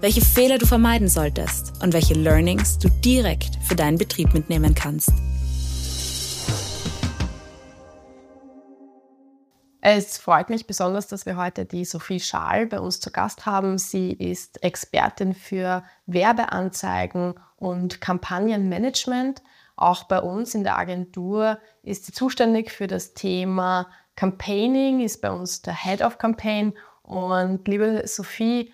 welche Fehler du vermeiden solltest und welche Learnings du direkt für deinen Betrieb mitnehmen kannst. Es freut mich besonders, dass wir heute die Sophie Schaal bei uns zu Gast haben. Sie ist Expertin für Werbeanzeigen und Kampagnenmanagement. Auch bei uns in der Agentur ist sie zuständig für das Thema Campaigning, ist bei uns der Head of Campaign. Und liebe Sophie,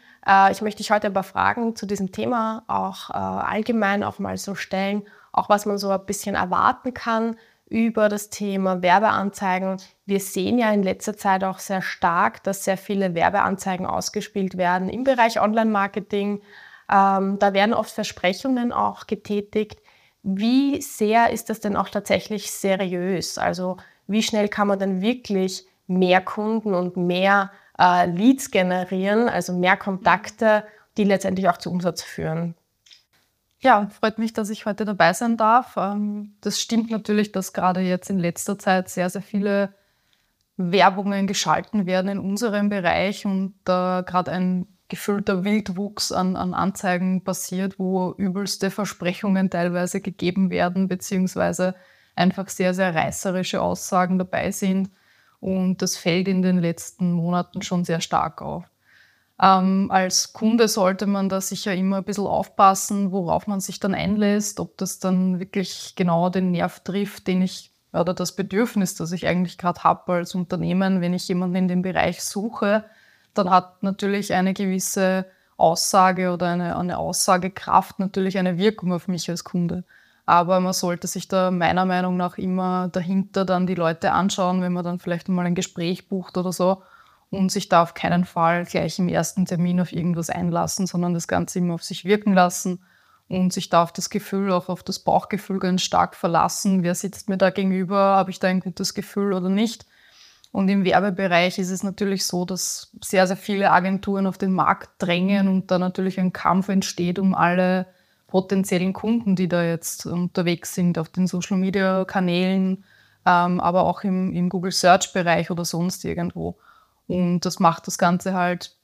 ich möchte dich heute ein paar Fragen zu diesem Thema auch äh, allgemein auch mal so stellen, auch was man so ein bisschen erwarten kann über das Thema Werbeanzeigen. Wir sehen ja in letzter Zeit auch sehr stark, dass sehr viele Werbeanzeigen ausgespielt werden im Bereich Online-Marketing. Ähm, da werden oft Versprechungen auch getätigt. Wie sehr ist das denn auch tatsächlich seriös? Also wie schnell kann man denn wirklich mehr Kunden und mehr äh, Leads generieren, also mehr Kontakte, die letztendlich auch zu Umsatz führen. Ja, freut mich, dass ich heute dabei sein darf. Ähm, das stimmt natürlich, dass gerade jetzt in letzter Zeit sehr, sehr viele Werbungen geschalten werden in unserem Bereich und da gerade ein gefüllter Wildwuchs an, an Anzeigen passiert, wo übelste Versprechungen teilweise gegeben werden, beziehungsweise einfach sehr, sehr reißerische Aussagen dabei sind. Und das fällt in den letzten Monaten schon sehr stark auf. Ähm, als Kunde sollte man da sicher immer ein bisschen aufpassen, worauf man sich dann einlässt, ob das dann wirklich genau den Nerv trifft, den ich oder das Bedürfnis, das ich eigentlich gerade habe als Unternehmen, wenn ich jemanden in dem Bereich suche, dann hat natürlich eine gewisse Aussage oder eine, eine Aussagekraft natürlich eine Wirkung auf mich als Kunde. Aber man sollte sich da meiner Meinung nach immer dahinter dann die Leute anschauen, wenn man dann vielleicht mal ein Gespräch bucht oder so und sich da auf keinen Fall gleich im ersten Termin auf irgendwas einlassen, sondern das Ganze immer auf sich wirken lassen und sich da auf das Gefühl, auch auf das Bauchgefühl ganz stark verlassen. Wer sitzt mir da gegenüber? Habe ich da ein gutes Gefühl oder nicht? Und im Werbebereich ist es natürlich so, dass sehr, sehr viele Agenturen auf den Markt drängen und da natürlich ein Kampf entsteht um alle potenziellen Kunden, die da jetzt unterwegs sind auf den Social-Media-Kanälen, ähm, aber auch im, im Google Search-Bereich oder sonst irgendwo. Und das macht das Ganze halt,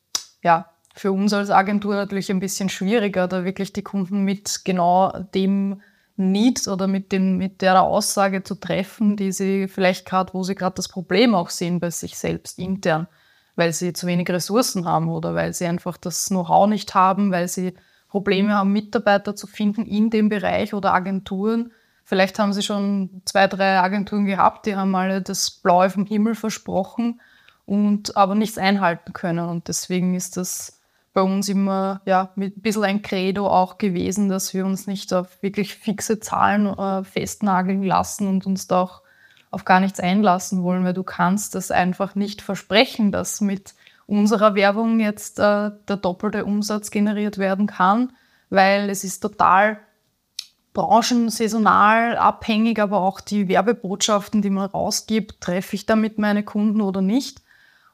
ja, für uns als Agentur natürlich ein bisschen schwieriger, da wirklich die Kunden mit genau dem Need oder mit, dem, mit der Aussage zu treffen, die sie vielleicht gerade, wo sie gerade das Problem auch sehen bei sich selbst intern, weil sie zu wenig Ressourcen haben oder weil sie einfach das Know-how nicht haben, weil sie Probleme haben, Mitarbeiter zu finden in dem Bereich oder Agenturen. Vielleicht haben Sie schon zwei, drei Agenturen gehabt, die haben alle das Blaue vom Himmel versprochen und aber nichts einhalten können. Und deswegen ist das bei uns immer ja, mit ein bisschen ein Credo auch gewesen, dass wir uns nicht auf wirklich fixe Zahlen äh, festnageln lassen und uns da auch auf gar nichts einlassen wollen, weil du kannst das einfach nicht versprechen, dass mit unserer Werbung jetzt äh, der doppelte Umsatz generiert werden kann, weil es ist total branchensaisonal abhängig, aber auch die Werbebotschaften, die man rausgibt, treffe ich damit meine Kunden oder nicht.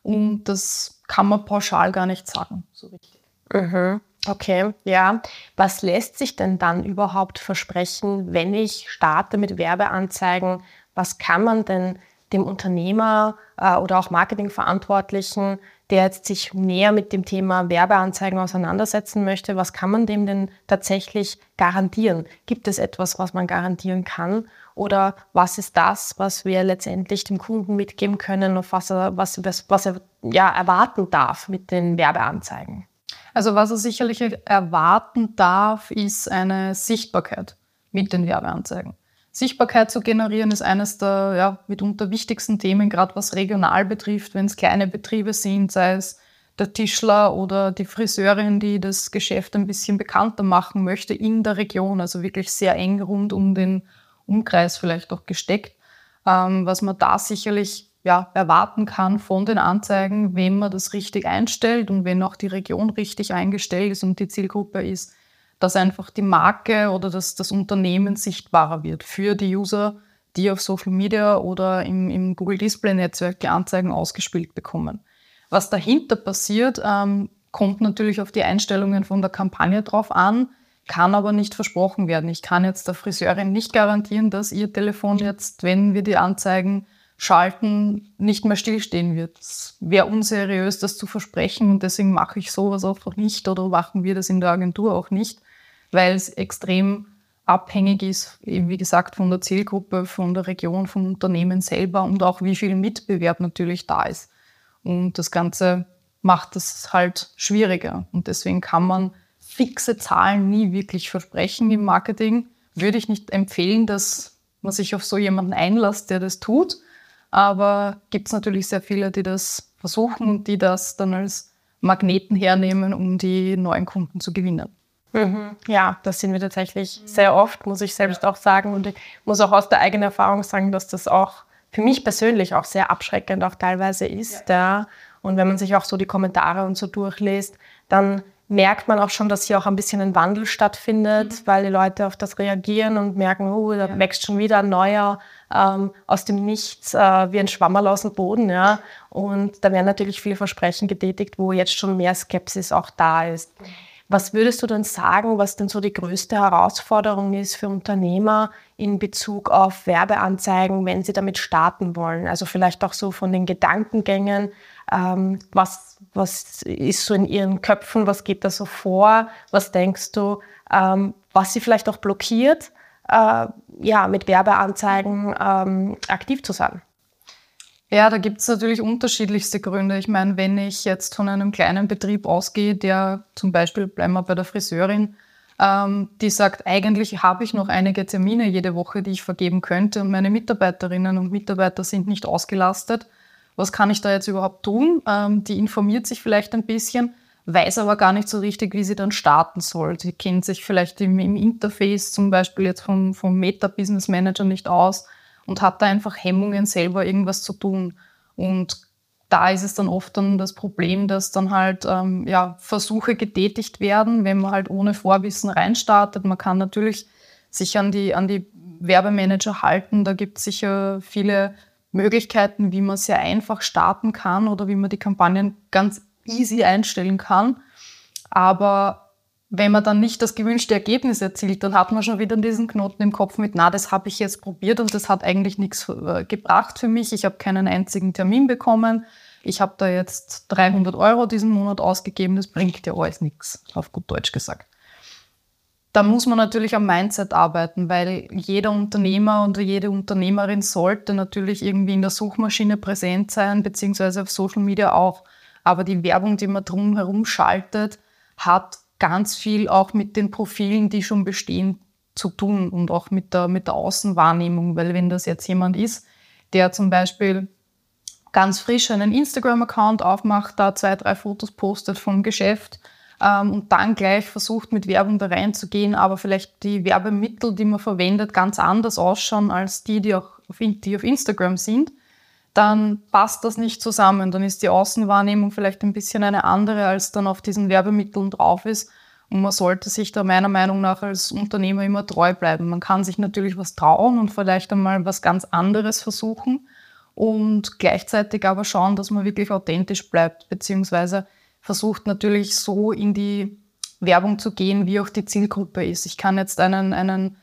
Und das kann man pauschal gar nicht sagen, so richtig. Mhm. Okay, ja. Was lässt sich denn dann überhaupt versprechen, wenn ich starte mit Werbeanzeigen? Was kann man denn dem Unternehmer äh, oder auch Marketingverantwortlichen der jetzt sich näher mit dem Thema Werbeanzeigen auseinandersetzen möchte, was kann man dem denn tatsächlich garantieren? Gibt es etwas, was man garantieren kann? Oder was ist das, was wir letztendlich dem Kunden mitgeben können und was er, was, was er ja, erwarten darf mit den Werbeanzeigen? Also was er sicherlich erwarten darf, ist eine Sichtbarkeit mit den Werbeanzeigen. Sichtbarkeit zu generieren ist eines der ja, mitunter wichtigsten Themen, gerade was regional betrifft, wenn es kleine Betriebe sind, sei es der Tischler oder die Friseurin, die das Geschäft ein bisschen bekannter machen möchte in der Region, also wirklich sehr eng rund um den Umkreis vielleicht auch gesteckt. Ähm, was man da sicherlich ja, erwarten kann von den Anzeigen, wenn man das richtig einstellt und wenn auch die Region richtig eingestellt ist und die Zielgruppe ist dass einfach die Marke oder das, das Unternehmen sichtbarer wird für die User, die auf Social Media oder im, im Google Display Netzwerk die Anzeigen ausgespielt bekommen. Was dahinter passiert, ähm, kommt natürlich auf die Einstellungen von der Kampagne drauf an, kann aber nicht versprochen werden. Ich kann jetzt der Friseurin nicht garantieren, dass ihr Telefon jetzt, wenn wir die Anzeigen schalten, nicht mehr stillstehen wird. Es wäre unseriös, das zu versprechen und deswegen mache ich sowas auch nicht oder machen wir das in der Agentur auch nicht, weil es extrem abhängig ist, wie gesagt, von der Zielgruppe, von der Region, vom Unternehmen selber und auch wie viel Mitbewerb natürlich da ist. Und das Ganze macht es halt schwieriger. Und deswegen kann man fixe Zahlen nie wirklich versprechen im Marketing. Würde ich nicht empfehlen, dass man sich auf so jemanden einlässt, der das tut. Aber gibt es natürlich sehr viele, die das versuchen und die das dann als Magneten hernehmen, um die neuen Kunden zu gewinnen. Mhm. Ja, das sehen wir tatsächlich sehr oft, muss ich selbst auch sagen. Und ich muss auch aus der eigenen Erfahrung sagen, dass das auch für mich persönlich auch sehr abschreckend auch teilweise ist. Ja. ja. Und wenn man sich auch so die Kommentare und so durchliest, dann merkt man auch schon, dass hier auch ein bisschen ein Wandel stattfindet, mhm. weil die Leute auf das reagieren und merken, oh, da ja. wächst schon wieder ein neuer ähm, aus dem Nichts äh, wie ein Schwammerl aus dem Boden. Ja? Und da werden natürlich viele Versprechen getätigt, wo jetzt schon mehr Skepsis auch da ist. Was würdest du denn sagen, was denn so die größte Herausforderung ist für Unternehmer in Bezug auf Werbeanzeigen, wenn sie damit starten wollen? Also vielleicht auch so von den Gedankengängen, ähm, was, was ist so in ihren Köpfen, was geht da so vor, was denkst du, ähm, was sie vielleicht auch blockiert, äh, ja, mit Werbeanzeigen ähm, aktiv zu sein? Ja, da gibt es natürlich unterschiedlichste Gründe. Ich meine, wenn ich jetzt von einem kleinen Betrieb ausgehe, der zum Beispiel, bleiben wir bei der Friseurin, ähm, die sagt, eigentlich habe ich noch einige Termine jede Woche, die ich vergeben könnte und meine Mitarbeiterinnen und Mitarbeiter sind nicht ausgelastet. Was kann ich da jetzt überhaupt tun? Ähm, die informiert sich vielleicht ein bisschen, weiß aber gar nicht so richtig, wie sie dann starten soll. Sie kennt sich vielleicht im, im Interface zum Beispiel jetzt vom, vom Meta Business Manager nicht aus und hat da einfach Hemmungen, selber irgendwas zu tun. Und da ist es dann oft dann das Problem, dass dann halt ähm, ja, Versuche getätigt werden, wenn man halt ohne Vorwissen reinstartet. Man kann natürlich sich an die, an die Werbemanager halten. Da gibt es sicher viele Möglichkeiten, wie man sehr einfach starten kann oder wie man die Kampagnen ganz easy einstellen kann. Aber wenn man dann nicht das gewünschte Ergebnis erzielt, dann hat man schon wieder diesen Knoten im Kopf mit, na, das habe ich jetzt probiert und das hat eigentlich nichts äh, gebracht für mich. Ich habe keinen einzigen Termin bekommen. Ich habe da jetzt 300 Euro diesen Monat ausgegeben. Das bringt ja alles nichts, auf gut Deutsch gesagt. Da muss man natürlich am Mindset arbeiten, weil jeder Unternehmer und jede Unternehmerin sollte natürlich irgendwie in der Suchmaschine präsent sein, beziehungsweise auf Social Media auch. Aber die Werbung, die man drumherum schaltet, hat ganz viel auch mit den Profilen, die schon bestehen, zu tun und auch mit der, mit der Außenwahrnehmung, weil wenn das jetzt jemand ist, der zum Beispiel ganz frisch einen Instagram-Account aufmacht, da zwei, drei Fotos postet vom Geschäft ähm, und dann gleich versucht, mit Werbung da reinzugehen, aber vielleicht die Werbemittel, die man verwendet, ganz anders ausschauen als die, die auch auf, die auf Instagram sind, dann passt das nicht zusammen. Dann ist die Außenwahrnehmung vielleicht ein bisschen eine andere, als dann auf diesen Werbemitteln drauf ist. Und man sollte sich da meiner Meinung nach als Unternehmer immer treu bleiben. Man kann sich natürlich was trauen und vielleicht einmal was ganz anderes versuchen und gleichzeitig aber schauen, dass man wirklich authentisch bleibt, beziehungsweise versucht natürlich so in die Werbung zu gehen, wie auch die Zielgruppe ist. Ich kann jetzt einen, einen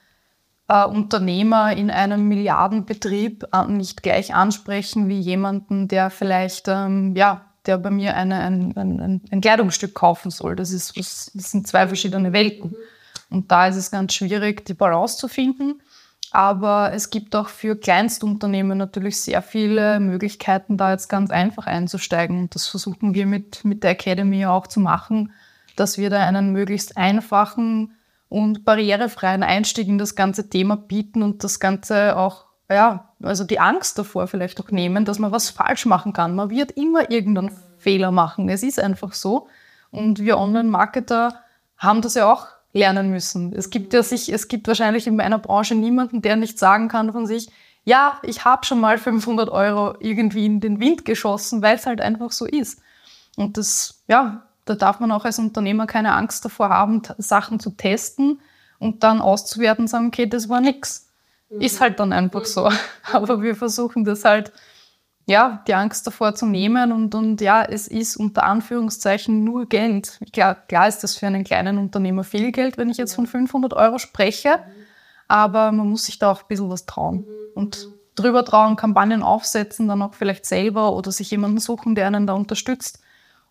äh, Unternehmer in einem Milliardenbetrieb äh, nicht gleich ansprechen wie jemanden, der vielleicht, ähm, ja, der bei mir eine, ein, ein, ein, Kleidungsstück kaufen soll. Das, ist, das sind zwei verschiedene Welten. Und da ist es ganz schwierig, die Balance zu finden. Aber es gibt auch für Kleinstunternehmen natürlich sehr viele Möglichkeiten, da jetzt ganz einfach einzusteigen. Und das versuchen wir mit, mit der Academy auch zu machen, dass wir da einen möglichst einfachen und barrierefreien Einstieg in das ganze Thema bieten und das Ganze auch, ja, also die Angst davor vielleicht auch nehmen, dass man was falsch machen kann. Man wird immer irgendeinen Fehler machen. Es ist einfach so. Und wir Online-Marketer haben das ja auch lernen müssen. Es gibt ja sich, es gibt wahrscheinlich in meiner Branche niemanden, der nicht sagen kann von sich, ja, ich habe schon mal 500 Euro irgendwie in den Wind geschossen, weil es halt einfach so ist. Und das, ja, Da darf man auch als Unternehmer keine Angst davor haben, Sachen zu testen und dann auszuwerten und sagen, okay, das war nix. Mhm. Ist halt dann einfach so. Aber wir versuchen das halt, ja, die Angst davor zu nehmen und, und ja, es ist unter Anführungszeichen nur Geld. Klar, klar ist das für einen kleinen Unternehmer viel Geld, wenn ich jetzt von 500 Euro spreche, aber man muss sich da auch ein bisschen was trauen. Mhm. Und drüber trauen, Kampagnen aufsetzen, dann auch vielleicht selber oder sich jemanden suchen, der einen da unterstützt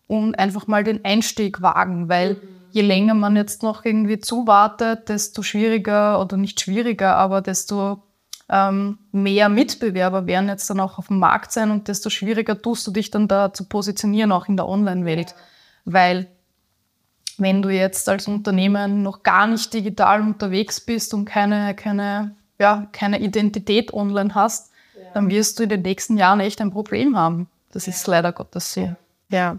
und einfach mal den Einstieg wagen, weil je länger man jetzt noch irgendwie zuwartet, desto schwieriger oder nicht schwieriger, aber desto ähm, mehr Mitbewerber werden jetzt dann auch auf dem Markt sein und desto schwieriger tust du dich dann da zu positionieren, auch in der Online-Welt. Weil wenn du jetzt als Unternehmen noch gar nicht digital unterwegs bist und keine, keine ja, keine Identität online hast, ja. dann wirst du in den nächsten Jahren echt ein Problem haben. Das ja. ist leider Gottes so. Ja.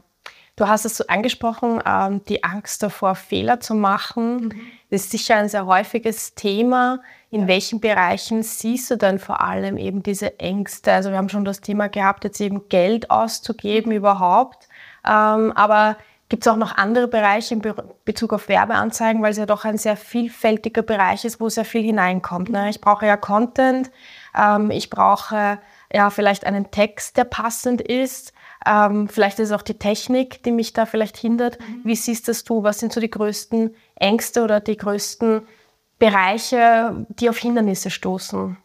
Du hast es so angesprochen, ähm, die Angst davor, Fehler zu machen. Mhm. Das ist sicher ein sehr häufiges Thema. In ja. welchen Bereichen siehst du denn vor allem eben diese Ängste? Also wir haben schon das Thema gehabt, jetzt eben Geld auszugeben mhm. überhaupt. Ähm, aber Gibt es auch noch andere Bereiche in Bezug auf Werbeanzeigen, weil es ja doch ein sehr vielfältiger Bereich ist, wo sehr viel hineinkommt. Ne? Ich brauche ja Content, ähm, ich brauche ja vielleicht einen Text, der passend ist. Ähm, vielleicht ist es auch die Technik, die mich da vielleicht hindert. Mhm. Wie siehst das du? Was sind so die größten Ängste oder die größten Bereiche, die auf Hindernisse stoßen?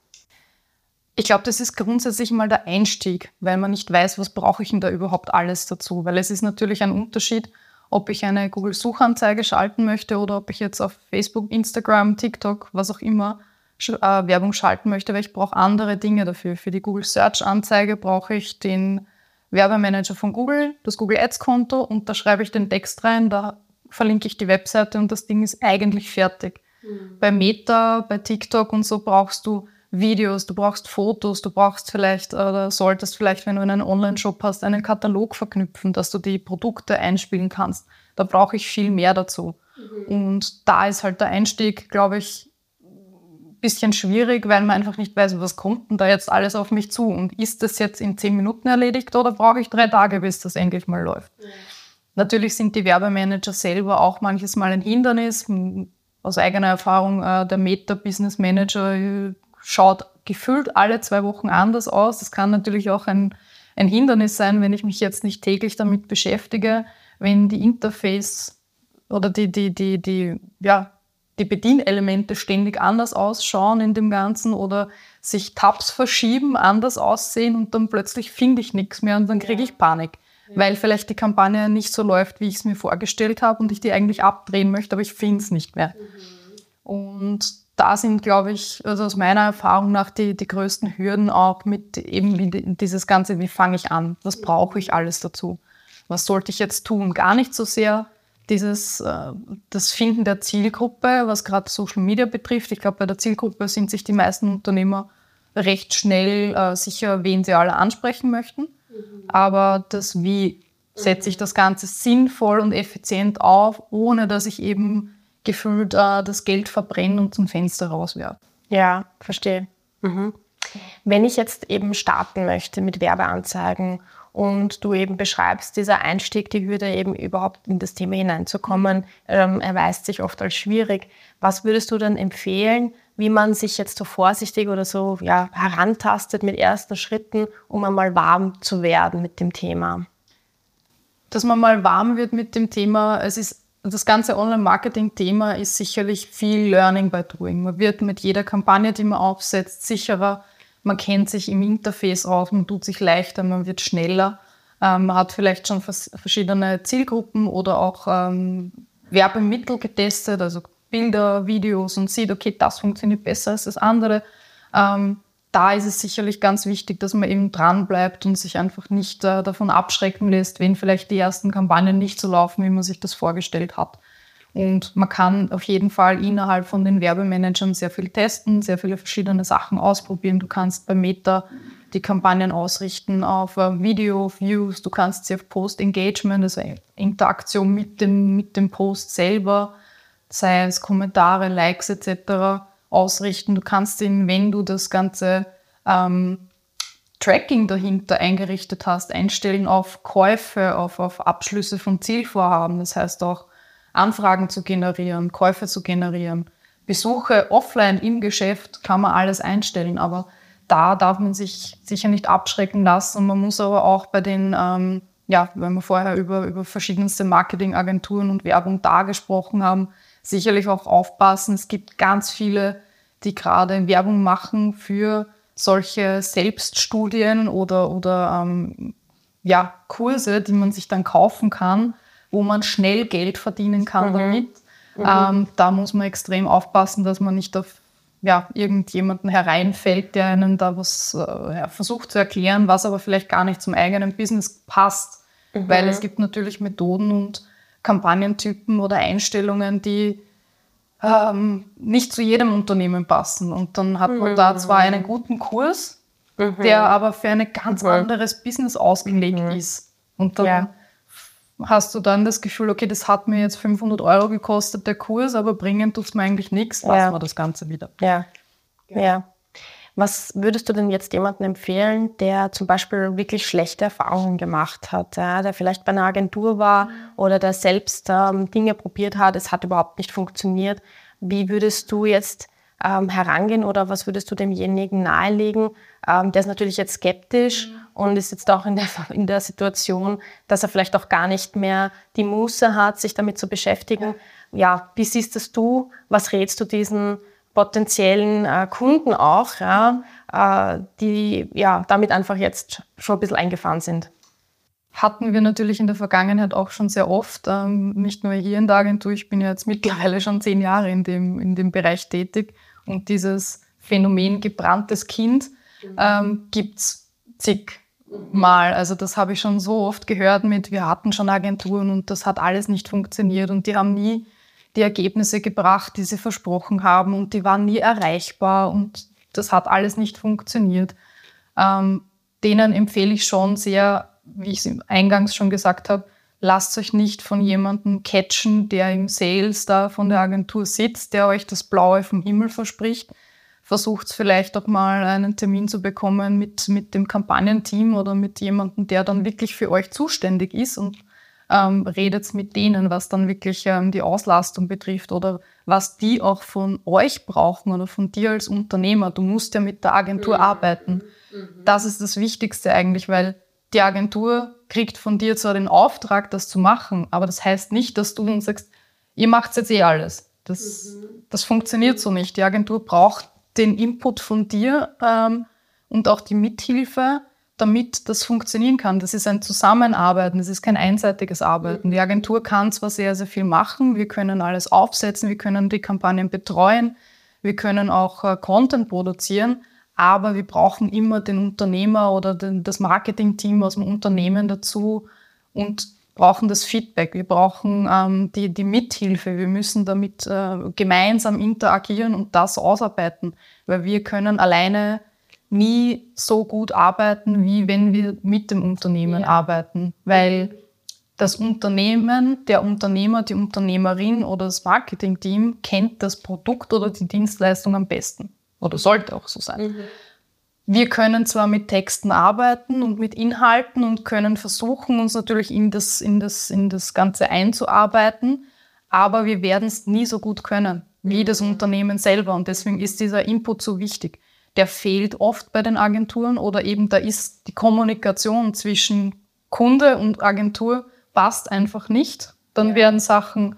Ich glaube, das ist grundsätzlich mal der Einstieg, weil man nicht weiß, was brauche ich denn da überhaupt alles dazu. Weil es ist natürlich ein Unterschied, ob ich eine Google-Suchanzeige schalten möchte oder ob ich jetzt auf Facebook, Instagram, TikTok, was auch immer äh, Werbung schalten möchte, weil ich brauche andere Dinge dafür. Für die Google Search-Anzeige brauche ich den Werbemanager von Google, das Google Ads-Konto und da schreibe ich den Text rein, da verlinke ich die Webseite und das Ding ist eigentlich fertig. Mhm. Bei Meta, bei TikTok und so brauchst du Videos, du brauchst Fotos, du brauchst vielleicht oder solltest vielleicht, wenn du einen Online-Shop hast, einen Katalog verknüpfen, dass du die Produkte einspielen kannst. Da brauche ich viel mehr dazu. Mhm. Und da ist halt der Einstieg, glaube ich, bisschen schwierig, weil man einfach nicht weiß, was kommt denn da jetzt alles auf mich zu. Und ist das jetzt in zehn Minuten erledigt oder brauche ich drei Tage, bis das endlich mal läuft? Mhm. Natürlich sind die Werbemanager selber auch manches Mal ein Hindernis. Aus eigener Erfahrung, äh, der Meta-Business Manager äh, schaut gefühlt alle zwei Wochen anders aus. Das kann natürlich auch ein, ein Hindernis sein, wenn ich mich jetzt nicht täglich damit beschäftige, wenn die Interface oder die, die, die, die, ja, die Bedienelemente ständig anders ausschauen in dem Ganzen oder sich Tabs verschieben, anders aussehen und dann plötzlich finde ich nichts mehr und dann kriege ich Panik, ja. weil vielleicht die Kampagne nicht so läuft, wie ich es mir vorgestellt habe und ich die eigentlich abdrehen möchte, aber ich finde es nicht mehr. Mhm. Und da sind, glaube ich, also aus meiner Erfahrung nach die, die größten Hürden auch mit eben dieses Ganze, wie fange ich an? Was brauche ich alles dazu? Was sollte ich jetzt tun? Gar nicht so sehr dieses, äh, das Finden der Zielgruppe, was gerade Social Media betrifft. Ich glaube, bei der Zielgruppe sind sich die meisten Unternehmer recht schnell äh, sicher, wen sie alle ansprechen möchten. Mhm. Aber das Wie setze ich das Ganze sinnvoll und effizient auf, ohne dass ich eben gefühlt äh, das Geld verbrennen und zum Fenster rauswerfen. Ja, verstehe. Mhm. Wenn ich jetzt eben starten möchte mit Werbeanzeigen und du eben beschreibst, dieser Einstieg, die Hürde eben überhaupt in das Thema hineinzukommen, ähm, erweist sich oft als schwierig. Was würdest du dann empfehlen, wie man sich jetzt so vorsichtig oder so ja, herantastet mit ersten Schritten, um einmal warm zu werden mit dem Thema? Dass man mal warm wird mit dem Thema, es ist das ganze Online-Marketing-Thema ist sicherlich viel Learning by Doing. Man wird mit jeder Kampagne, die man aufsetzt, sicherer. Man kennt sich im Interface aus, man tut sich leichter, man wird schneller. Ähm, man hat vielleicht schon verschiedene Zielgruppen oder auch ähm, Werbemittel getestet, also Bilder, Videos und sieht, okay, das funktioniert besser als das andere. Ähm, da ist es sicherlich ganz wichtig, dass man eben dran bleibt und sich einfach nicht äh, davon abschrecken lässt, wenn vielleicht die ersten Kampagnen nicht so laufen, wie man sich das vorgestellt hat. Und man kann auf jeden Fall innerhalb von den Werbemanagern sehr viel testen, sehr viele verschiedene Sachen ausprobieren. Du kannst bei Meta die Kampagnen ausrichten auf äh, Video, Views, du kannst sie auf Post-Engagement, also Interaktion mit dem, mit dem Post selber, sei es Kommentare, Likes etc ausrichten. Du kannst ihn, wenn du das Ganze ähm, Tracking dahinter eingerichtet hast, einstellen auf Käufe, auf, auf Abschlüsse von Zielvorhaben, das heißt auch Anfragen zu generieren, Käufe zu generieren, Besuche offline im Geschäft kann man alles einstellen, aber da darf man sich sicher nicht abschrecken lassen. Man muss aber auch bei den, ähm, ja, wenn wir vorher über, über verschiedenste Marketingagenturen und Werbung da gesprochen haben, sicherlich auch aufpassen. Es gibt ganz viele, die gerade Werbung machen für solche Selbststudien oder, oder ähm, ja, Kurse, die man sich dann kaufen kann, wo man schnell Geld verdienen kann mhm. damit. Mhm. Ähm, da muss man extrem aufpassen, dass man nicht auf ja, irgendjemanden hereinfällt, der einen da was äh, versucht zu erklären, was aber vielleicht gar nicht zum eigenen Business passt. Mhm. Weil es gibt natürlich Methoden und Kampagnentypen oder Einstellungen, die ähm, nicht zu jedem Unternehmen passen. Und dann hat man mhm. da zwar einen guten Kurs, mhm. der aber für ein ganz mhm. anderes Business ausgelegt mhm. ist. Und dann ja. Hast du dann das Gefühl, okay, das hat mir jetzt 500 Euro gekostet, der Kurs, aber bringen tut es mir eigentlich nichts, lassen ja. wir das Ganze wieder. Ja. ja. Was würdest du denn jetzt jemandem empfehlen, der zum Beispiel wirklich schlechte Erfahrungen gemacht hat, ja, der vielleicht bei einer Agentur war oder der selbst ähm, Dinge probiert hat, es hat überhaupt nicht funktioniert? Wie würdest du jetzt ähm, herangehen oder was würdest du demjenigen nahelegen? Ähm, der ist natürlich jetzt skeptisch mhm. Und ist jetzt auch in der, in der Situation, dass er vielleicht auch gar nicht mehr die Muße hat, sich damit zu beschäftigen. Ja, wie siehst das du? Was rätst du diesen potenziellen äh, Kunden auch, ja, äh, die ja damit einfach jetzt schon ein bisschen eingefahren sind. Hatten wir natürlich in der Vergangenheit auch schon sehr oft, ähm, nicht nur hier in der Agentur, ich bin ja jetzt mittlerweile schon zehn Jahre in dem, in dem Bereich tätig und dieses Phänomen gebranntes Kind ähm, gibt es zigmal. Also das habe ich schon so oft gehört mit, wir hatten schon Agenturen und das hat alles nicht funktioniert und die haben nie die Ergebnisse gebracht, die sie versprochen haben und die waren nie erreichbar und das hat alles nicht funktioniert. Ähm, denen empfehle ich schon sehr, wie ich es eingangs schon gesagt habe, lasst euch nicht von jemandem catchen, der im Sales da von der Agentur sitzt, der euch das Blaue vom Himmel verspricht. Versucht vielleicht auch mal einen Termin zu bekommen mit, mit dem Kampagnenteam oder mit jemandem, der dann wirklich für euch zuständig ist und ähm, redet mit denen, was dann wirklich ähm, die Auslastung betrifft oder was die auch von euch brauchen oder von dir als Unternehmer. Du musst ja mit der Agentur mhm. arbeiten. Mhm. Das ist das Wichtigste eigentlich, weil die Agentur kriegt von dir zwar den Auftrag, das zu machen, aber das heißt nicht, dass du dann sagst, ihr macht jetzt eh alles. Das, mhm. das funktioniert so nicht. Die Agentur braucht den Input von dir ähm, und auch die Mithilfe damit das funktionieren kann. Das ist ein Zusammenarbeiten, das ist kein einseitiges Arbeiten. Die Agentur kann zwar sehr, sehr viel machen, wir können alles aufsetzen, wir können die Kampagnen betreuen, wir können auch äh, Content produzieren, aber wir brauchen immer den Unternehmer oder den, das Marketingteam aus dem Unternehmen dazu und brauchen das Feedback, wir brauchen ähm, die, die Mithilfe, wir müssen damit äh, gemeinsam interagieren und das ausarbeiten, weil wir können alleine nie so gut arbeiten, wie wenn wir mit dem Unternehmen ja. arbeiten, weil das Unternehmen, der Unternehmer, die Unternehmerin oder das Marketingteam kennt das Produkt oder die Dienstleistung am besten oder sollte auch so sein. Mhm. Wir können zwar mit Texten arbeiten und mit Inhalten und können versuchen, uns natürlich in das, in das, in das Ganze einzuarbeiten, aber wir werden es nie so gut können wie das mhm. Unternehmen selber und deswegen ist dieser Input so wichtig der fehlt oft bei den Agenturen oder eben da ist die Kommunikation zwischen Kunde und Agentur passt einfach nicht. Dann ja. werden Sachen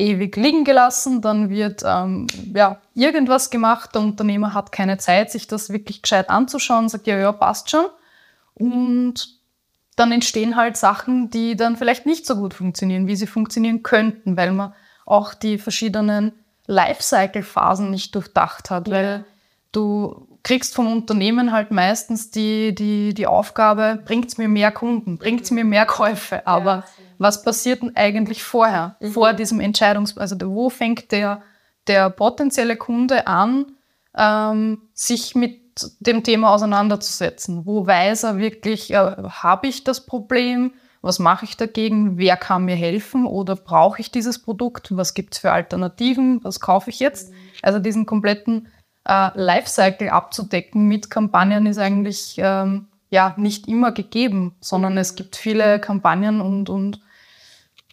ewig liegen gelassen, dann wird ähm, ja, irgendwas gemacht, der Unternehmer hat keine Zeit, sich das wirklich gescheit anzuschauen, sagt ja, ja, passt schon. Und dann entstehen halt Sachen, die dann vielleicht nicht so gut funktionieren, wie sie funktionieren könnten, weil man auch die verschiedenen Lifecycle-Phasen nicht durchdacht hat, ja. weil Du kriegst vom Unternehmen halt meistens die, die, die Aufgabe, bringt es mir mehr Kunden, bringt es mir mehr Käufe. Aber ja, was passiert denn eigentlich vorher, mhm. vor diesem Entscheidungs... Also wo fängt der, der potenzielle Kunde an, ähm, sich mit dem Thema auseinanderzusetzen? Wo weiß er wirklich, äh, habe ich das Problem? Was mache ich dagegen? Wer kann mir helfen? Oder brauche ich dieses Produkt? Was gibt es für Alternativen? Was kaufe ich jetzt? Mhm. Also diesen kompletten äh, Lifecycle abzudecken mit Kampagnen ist eigentlich ähm, ja nicht immer gegeben, sondern es gibt viele Kampagnen und, und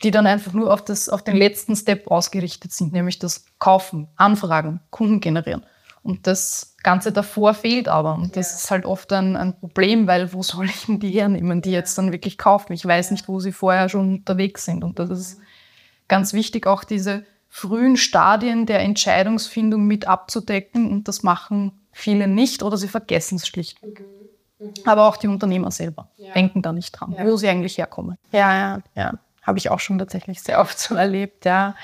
die dann einfach nur auf, das, auf den letzten Step ausgerichtet sind, nämlich das Kaufen, Anfragen, Kunden generieren. Und das Ganze davor fehlt aber. Und das ja. ist halt oft ein, ein, Problem, weil wo soll ich denn die hernehmen, die jetzt dann wirklich kaufen? Ich weiß nicht, wo sie vorher schon unterwegs sind. Und das ist ganz wichtig, auch diese frühen Stadien der Entscheidungsfindung mit abzudecken. Und das machen viele nicht oder sie vergessen es schlicht. Mhm. Mhm. Aber auch die Unternehmer selber ja. denken da nicht dran, ja. wo sie eigentlich herkommen. Ja, ja, ja. Habe ich auch schon tatsächlich sehr oft so erlebt, ja.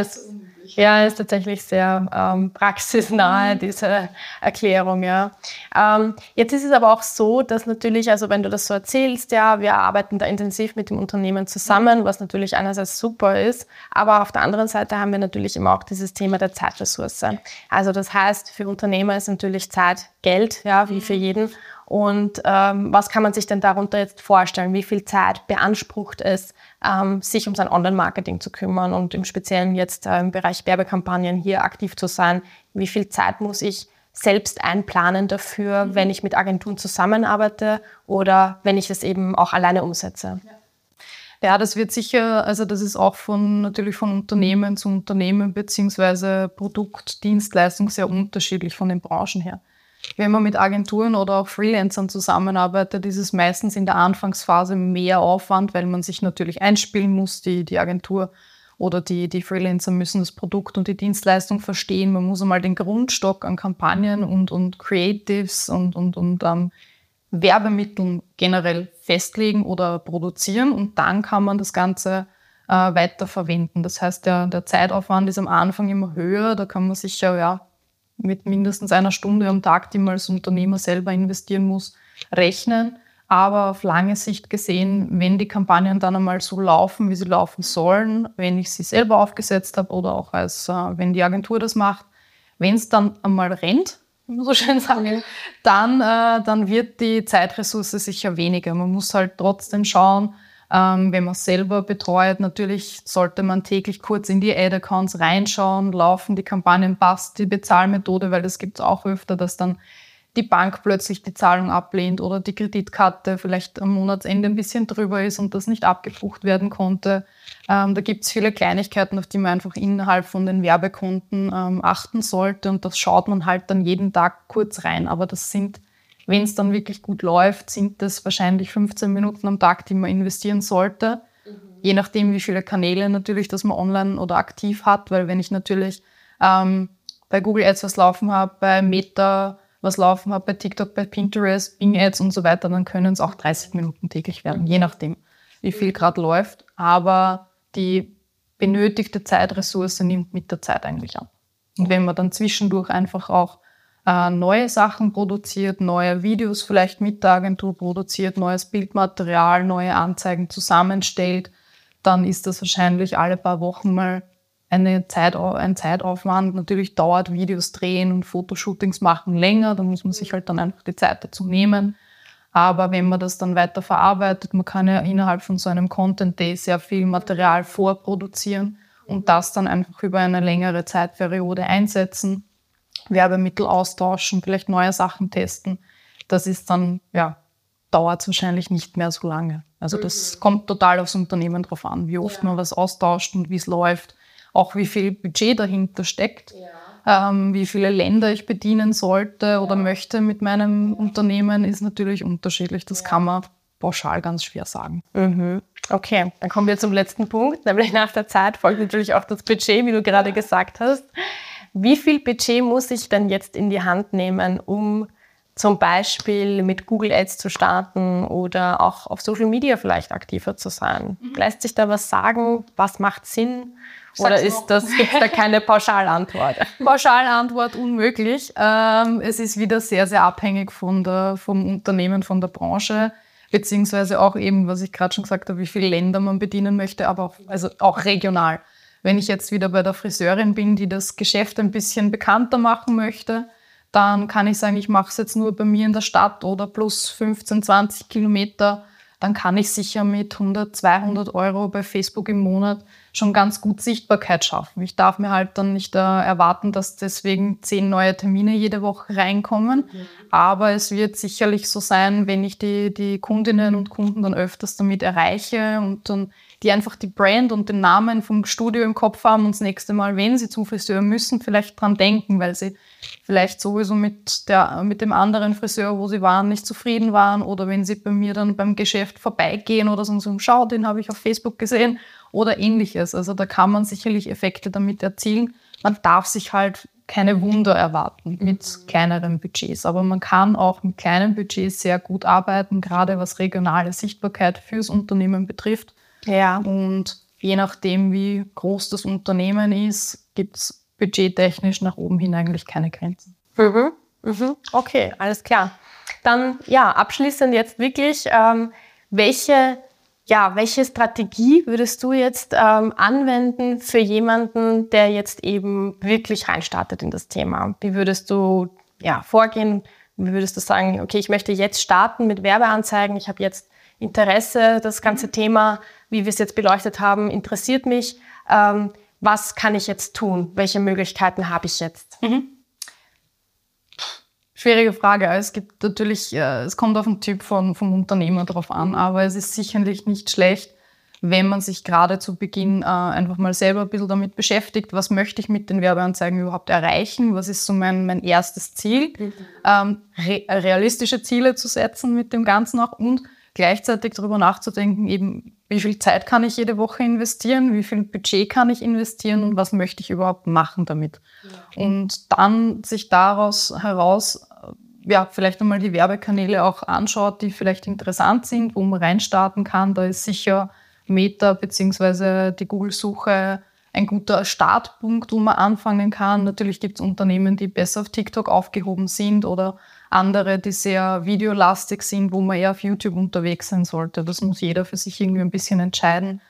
Ist ja, ist tatsächlich sehr ähm, praxisnahe, mhm. diese Erklärung, ja. Ähm, jetzt ist es aber auch so, dass natürlich, also wenn du das so erzählst, ja, wir arbeiten da intensiv mit dem Unternehmen zusammen, was natürlich einerseits super ist, aber auf der anderen Seite haben wir natürlich immer auch dieses Thema der Zeitressource. Also das heißt, für Unternehmer ist natürlich Zeit Geld, ja, wie für mhm. jeden. Und ähm, was kann man sich denn darunter jetzt vorstellen? Wie viel Zeit beansprucht es, ähm, sich um sein Online-Marketing zu kümmern und im Speziellen jetzt äh, im Bereich Werbekampagnen hier aktiv zu sein? Wie viel Zeit muss ich selbst einplanen dafür, mhm. wenn ich mit Agenturen zusammenarbeite oder wenn ich es eben auch alleine umsetze? Ja. Ja, das wird sicher, also das ist auch von natürlich von Unternehmen zu Unternehmen beziehungsweise Produkt, Dienstleistung sehr unterschiedlich von den Branchen her. Wenn man mit Agenturen oder auch Freelancern zusammenarbeitet, ist es meistens in der Anfangsphase mehr Aufwand, weil man sich natürlich einspielen muss. Die, die Agentur oder die, die Freelancer müssen das Produkt und die Dienstleistung verstehen. Man muss einmal den Grundstock an Kampagnen und, und Creatives und, und, und ähm, Werbemitteln generell festlegen oder produzieren und dann kann man das Ganze äh, weiter verwenden. Das heißt, der, der Zeitaufwand ist am Anfang immer höher. Da kann man sicher ja, mit mindestens einer Stunde am Tag, die man als Unternehmer selber investieren muss, rechnen. Aber auf lange Sicht gesehen, wenn die Kampagnen dann einmal so laufen, wie sie laufen sollen, wenn ich sie selber aufgesetzt habe oder auch als, äh, wenn die Agentur das macht, wenn es dann einmal rennt, wie man so schön sagen, dann, äh, dann wird die Zeitressource sicher weniger. Man muss halt trotzdem schauen, ähm, wenn man selber betreut, natürlich sollte man täglich kurz in die Ad-Accounts reinschauen, laufen die Kampagnen, passt die Bezahlmethode, weil das gibt es auch öfter, dass dann die Bank plötzlich die Zahlung ablehnt oder die Kreditkarte vielleicht am Monatsende ein bisschen drüber ist und das nicht abgebucht werden konnte. Ähm, da gibt es viele Kleinigkeiten, auf die man einfach innerhalb von den Werbekonten ähm, achten sollte und das schaut man halt dann jeden Tag kurz rein. Aber das sind wenn es dann wirklich gut läuft, sind das wahrscheinlich 15 Minuten am Tag, die man investieren sollte. Mhm. Je nachdem, wie viele Kanäle natürlich, dass man online oder aktiv hat. Weil wenn ich natürlich ähm, bei Google Ads was laufen habe, bei Meta was laufen habe, bei TikTok, bei Pinterest, Bing Ads und so weiter, dann können es auch 30 Minuten täglich werden, je nachdem, wie viel gerade läuft. Aber die benötigte Zeitressource nimmt mit der Zeit eigentlich ab. Und wenn man dann zwischendurch einfach auch äh, neue Sachen produziert, neue Videos vielleicht mit der Agentur produziert, neues Bildmaterial, neue Anzeigen zusammenstellt, dann ist das wahrscheinlich alle paar Wochen mal eine Zeit, ein Zeitaufwand. Natürlich dauert Videos drehen und Fotoshootings machen länger, da muss man sich halt dann einfach die Zeit dazu nehmen. Aber wenn man das dann weiter verarbeitet, man kann ja innerhalb von so einem Content Day sehr viel Material vorproduzieren und das dann einfach über eine längere Zeitperiode einsetzen Werbemittel austauschen, vielleicht neue Sachen testen. Das ist dann, ja, dauert wahrscheinlich nicht mehr so lange. Also das mhm. kommt total aufs Unternehmen drauf an, wie oft ja. man was austauscht und wie es läuft, auch wie viel Budget dahinter steckt, ja. ähm, wie viele Länder ich bedienen sollte ja. oder möchte mit meinem Unternehmen, ist natürlich unterschiedlich. Das kann man pauschal ganz schwer sagen. Mhm. Okay, dann kommen wir zum letzten Punkt, nämlich nach der Zeit folgt natürlich auch das Budget, wie du gerade gesagt hast. Wie viel Budget muss ich denn jetzt in die Hand nehmen, um zum Beispiel mit Google Ads zu starten oder auch auf Social Media vielleicht aktiver zu sein? Mhm. Lässt sich da was sagen? Was macht Sinn? Oder ist das, gibt es da keine Pauschalantwort? Pauschalantwort unmöglich. Ähm, es ist wieder sehr, sehr abhängig von der, vom Unternehmen, von der Branche, beziehungsweise auch eben, was ich gerade schon gesagt habe, wie viele Länder man bedienen möchte, aber auch, also auch regional. Wenn ich jetzt wieder bei der Friseurin bin, die das Geschäft ein bisschen bekannter machen möchte, dann kann ich sagen, ich mache es jetzt nur bei mir in der Stadt oder plus 15, 20 Kilometer dann kann ich sicher mit 100, 200 Euro bei Facebook im Monat schon ganz gut Sichtbarkeit schaffen. Ich darf mir halt dann nicht äh, erwarten, dass deswegen zehn neue Termine jede Woche reinkommen. Mhm. Aber es wird sicherlich so sein, wenn ich die, die Kundinnen und Kunden dann öfters damit erreiche und dann die einfach die Brand und den Namen vom Studio im Kopf haben und das nächste Mal, wenn sie zum Friseur müssen, vielleicht dran denken, weil sie vielleicht sowieso mit, der, mit dem anderen Friseur, wo sie waren, nicht zufrieden waren oder wenn sie bei mir dann beim Geschäft vorbeigehen oder so, so schau, den habe ich auf Facebook gesehen oder ähnliches. Also da kann man sicherlich Effekte damit erzielen. Man darf sich halt keine Wunder erwarten mit kleineren Budgets. Aber man kann auch mit kleinen Budgets sehr gut arbeiten, gerade was regionale Sichtbarkeit fürs Unternehmen betrifft. Ja. Und je nachdem, wie groß das Unternehmen ist, gibt es budgettechnisch nach oben hin eigentlich keine Grenzen. Mhm. Mhm. Okay, alles klar. Dann ja, abschließend jetzt wirklich, ähm, welche, ja, welche Strategie würdest du jetzt ähm, anwenden für jemanden, der jetzt eben wirklich reinstartet in das Thema? Wie würdest du ja, vorgehen? Wie würdest du sagen, okay, ich möchte jetzt starten mit Werbeanzeigen, ich habe jetzt Interesse, das ganze Thema wie wir es jetzt beleuchtet haben, interessiert mich. Ähm, was kann ich jetzt tun? Welche Möglichkeiten habe ich jetzt? Mhm. Schwierige Frage. Es gibt natürlich, äh, es kommt auf den Typ von, vom Unternehmer drauf an, mhm. aber es ist sicherlich nicht schlecht, wenn man sich gerade zu Beginn äh, einfach mal selber ein bisschen damit beschäftigt, was möchte ich mit den Werbeanzeigen überhaupt erreichen, was ist so mein, mein erstes Ziel, mhm. ähm, re realistische Ziele zu setzen mit dem Ganzen auch und gleichzeitig darüber nachzudenken, eben wie viel Zeit kann ich jede Woche investieren, wie viel Budget kann ich investieren und was möchte ich überhaupt machen damit. Ja. Und dann sich daraus heraus, ja, vielleicht einmal die Werbekanäle auch anschaut, die vielleicht interessant sind, wo man reinstarten kann. Da ist sicher Meta bzw. die Google-Suche ein guter Startpunkt, wo man anfangen kann. Natürlich gibt es Unternehmen, die besser auf TikTok aufgehoben sind oder andere, die sehr videolastig sind, wo man eher auf YouTube unterwegs sein sollte. Das muss jeder für sich irgendwie ein bisschen entscheiden.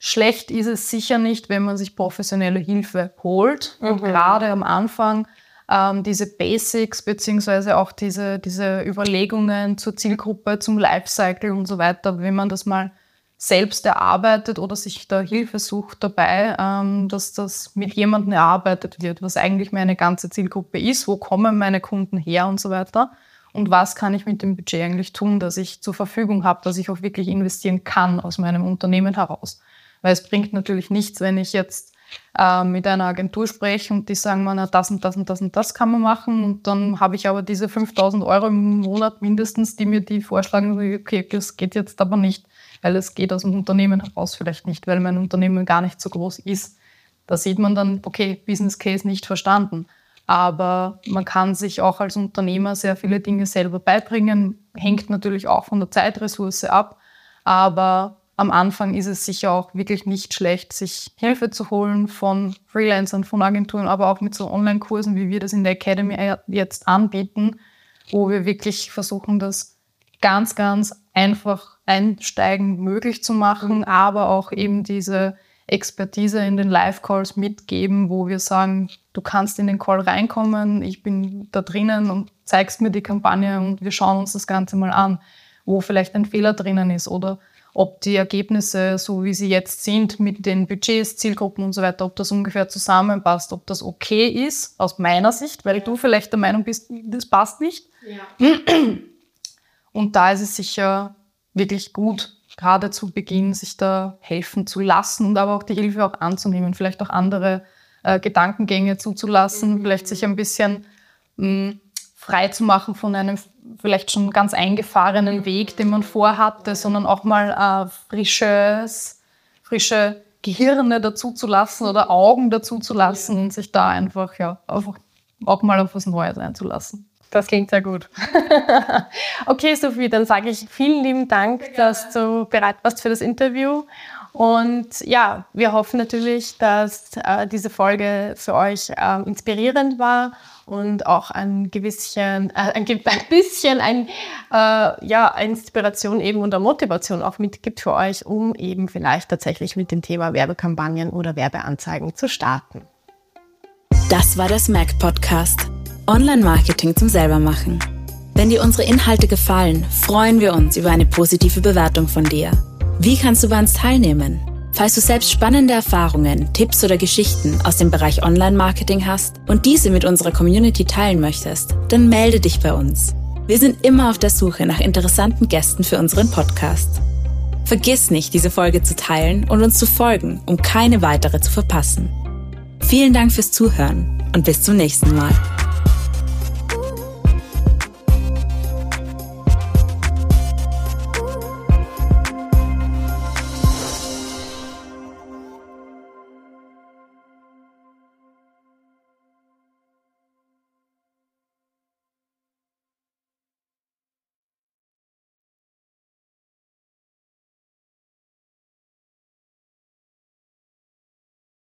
Schlecht ist es sicher nicht, wenn man sich professionelle Hilfe holt. Mhm. Und gerade am Anfang ähm, diese Basics beziehungsweise auch diese, diese Überlegungen zur Zielgruppe, zum Lifecycle und so weiter, wenn man das mal selbst erarbeitet oder sich da Hilfe sucht dabei, ähm, dass das mit jemandem erarbeitet wird, was eigentlich meine ganze Zielgruppe ist, wo kommen meine Kunden her und so weiter? Und was kann ich mit dem Budget eigentlich tun, dass ich zur Verfügung habe, dass ich auch wirklich investieren kann aus meinem Unternehmen heraus. Weil es bringt natürlich nichts, wenn ich jetzt äh, mit einer Agentur spreche und die sagen mir, na, das und das und das und das kann man machen. Und dann habe ich aber diese 5000 Euro im Monat mindestens, die mir die vorschlagen, okay, das geht jetzt aber nicht weil es geht aus dem Unternehmen heraus vielleicht nicht, weil mein Unternehmen gar nicht so groß ist. Da sieht man dann, okay, Business Case nicht verstanden. Aber man kann sich auch als Unternehmer sehr viele Dinge selber beibringen, hängt natürlich auch von der Zeitressource ab. Aber am Anfang ist es sicher auch wirklich nicht schlecht, sich Hilfe zu holen von Freelancern, von Agenturen, aber auch mit so Online-Kursen, wie wir das in der Academy jetzt anbieten, wo wir wirklich versuchen, das ganz, ganz einfach einsteigen möglich zu machen, aber auch eben diese Expertise in den Live-Calls mitgeben, wo wir sagen, du kannst in den Call reinkommen, ich bin da drinnen und zeigst mir die Kampagne und wir schauen uns das Ganze mal an, wo vielleicht ein Fehler drinnen ist oder ob die Ergebnisse, so wie sie jetzt sind, mit den Budgets, Zielgruppen und so weiter, ob das ungefähr zusammenpasst, ob das okay ist, aus meiner Sicht, weil ja. du vielleicht der Meinung bist, das passt nicht. Ja. Und da ist es sicher wirklich gut, gerade zu Beginn sich da helfen zu lassen und aber auch die Hilfe auch anzunehmen, vielleicht auch andere äh, Gedankengänge zuzulassen, mhm. vielleicht sich ein bisschen mh, hm, frei zu machen von einem vielleicht schon ganz eingefahrenen Weg, den man vorhatte, sondern auch mal äh, frisches, frische Gehirne dazuzulassen oder Augen dazuzulassen und sich da einfach ja einfach auch mal auf was Neues einzulassen. Das klingt sehr gut. okay, Sophie, dann sage ich vielen lieben Dank, dass du bereit warst für das Interview. Und ja, wir hoffen natürlich, dass äh, diese Folge für euch äh, inspirierend war und auch ein gewisschen, äh, ein, ein bisschen ein, äh, ja, Inspiration eben und eine Motivation auch mitgibt für euch, um eben vielleicht tatsächlich mit dem Thema Werbekampagnen oder Werbeanzeigen zu starten. Das war das Mac Podcast. Online-Marketing zum Selbermachen. Wenn dir unsere Inhalte gefallen, freuen wir uns über eine positive Bewertung von dir. Wie kannst du bei uns teilnehmen? Falls du selbst spannende Erfahrungen, Tipps oder Geschichten aus dem Bereich Online-Marketing hast und diese mit unserer Community teilen möchtest, dann melde dich bei uns. Wir sind immer auf der Suche nach interessanten Gästen für unseren Podcast. Vergiss nicht, diese Folge zu teilen und uns zu folgen, um keine weitere zu verpassen. Vielen Dank fürs Zuhören und bis zum nächsten Mal.